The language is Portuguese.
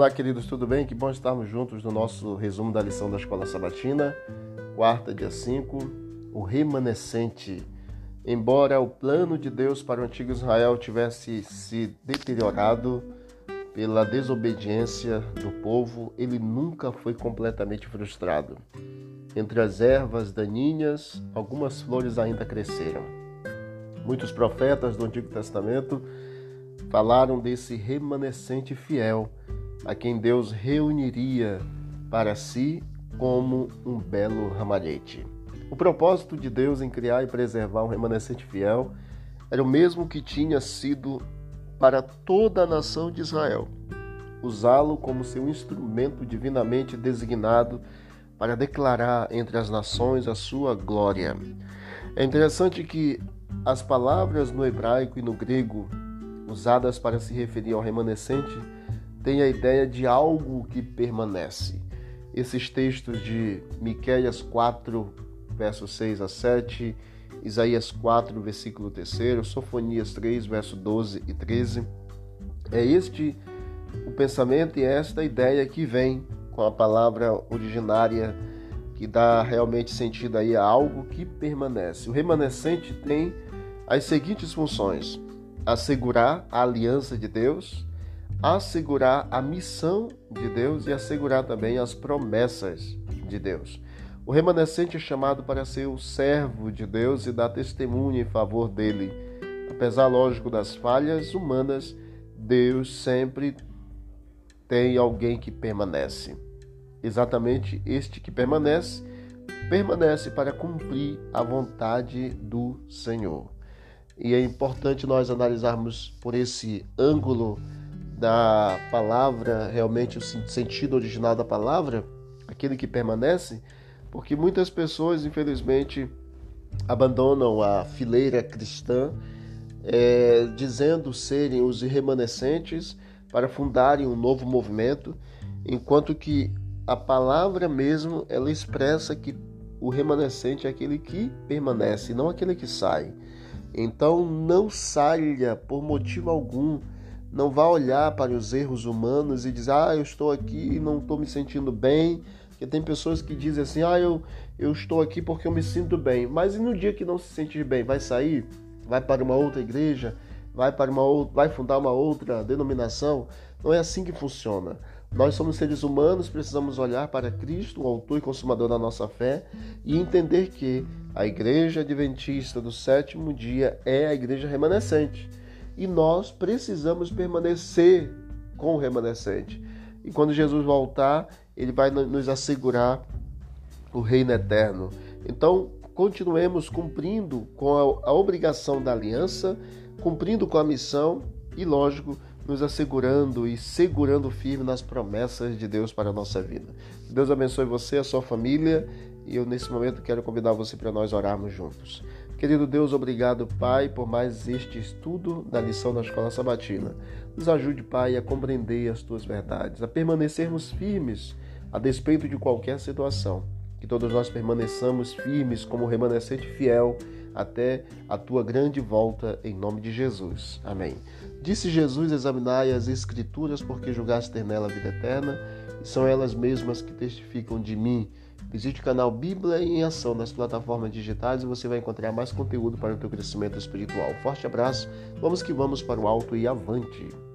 Olá, queridos, tudo bem? Que bom estarmos juntos no nosso resumo da lição da Escola Sabatina, quarta, dia 5, o remanescente. Embora o plano de Deus para o antigo Israel tivesse se deteriorado pela desobediência do povo, ele nunca foi completamente frustrado. Entre as ervas daninhas, algumas flores ainda cresceram. Muitos profetas do Antigo Testamento falaram desse remanescente fiel a quem Deus reuniria para si como um belo ramalhete. O propósito de Deus em criar e preservar um remanescente fiel era o mesmo que tinha sido para toda a nação de Israel, usá-lo como seu instrumento divinamente designado para declarar entre as nações a sua glória. É interessante que as palavras no hebraico e no grego usadas para se referir ao remanescente tem a ideia de algo que permanece. Esses textos de Miqueias 4, versos 6 a 7, Isaías 4, versículo 3, Sofonias 3, verso 12 e 13, é este o pensamento e é esta ideia que vem com a palavra originária que dá realmente sentido aí a algo que permanece. O remanescente tem as seguintes funções: assegurar a aliança de Deus, assegurar a missão de Deus e assegurar também as promessas de Deus. O remanescente é chamado para ser o servo de Deus e dar testemunho em favor dele. Apesar, lógico, das falhas humanas, Deus sempre tem alguém que permanece. Exatamente este que permanece, permanece para cumprir a vontade do Senhor. E é importante nós analisarmos por esse ângulo da palavra, realmente o sentido original da palavra, aquele que permanece, porque muitas pessoas, infelizmente, abandonam a fileira cristã, é, dizendo serem os remanescentes para fundarem um novo movimento, enquanto que a palavra mesmo ela expressa que o remanescente é aquele que permanece, não aquele que sai. Então não saia por motivo algum não vá olhar para os erros humanos e dizer, ah, eu estou aqui e não estou me sentindo bem. Porque tem pessoas que dizem assim, ah, eu, eu estou aqui porque eu me sinto bem. Mas e no dia que não se sentir bem, vai sair? Vai para uma outra igreja? Vai para uma outra, vai fundar uma outra denominação? Não é assim que funciona. Nós somos seres humanos, precisamos olhar para Cristo, o autor e consumador da nossa fé, e entender que a igreja adventista do sétimo dia é a igreja remanescente e nós precisamos permanecer com o remanescente. E quando Jesus voltar, ele vai nos assegurar o reino eterno. Então, continuemos cumprindo com a, obrigação da aliança, cumprindo com a missão e, lógico, nos assegurando e segurando firme nas promessas de Deus para a nossa vida. Deus abençoe você, a sua família, e eu nesse momento quero convidar você para nós orarmos juntos. Querido Deus, obrigado, Pai, por mais este estudo da lição da Escola Sabatina. Nos ajude, Pai, a compreender as tuas verdades, a permanecermos firmes a despeito de qualquer situação. Que todos nós permaneçamos firmes como remanescente fiel até a tua grande volta, em nome de Jesus. Amém. Disse Jesus: Examinai as Escrituras, porque julgaste ter nela a vida eterna, e são elas mesmas que testificam de mim. Visite o canal Bíblia em Ação nas plataformas digitais e você vai encontrar mais conteúdo para o teu crescimento espiritual. Forte abraço, vamos que vamos para o alto e avante!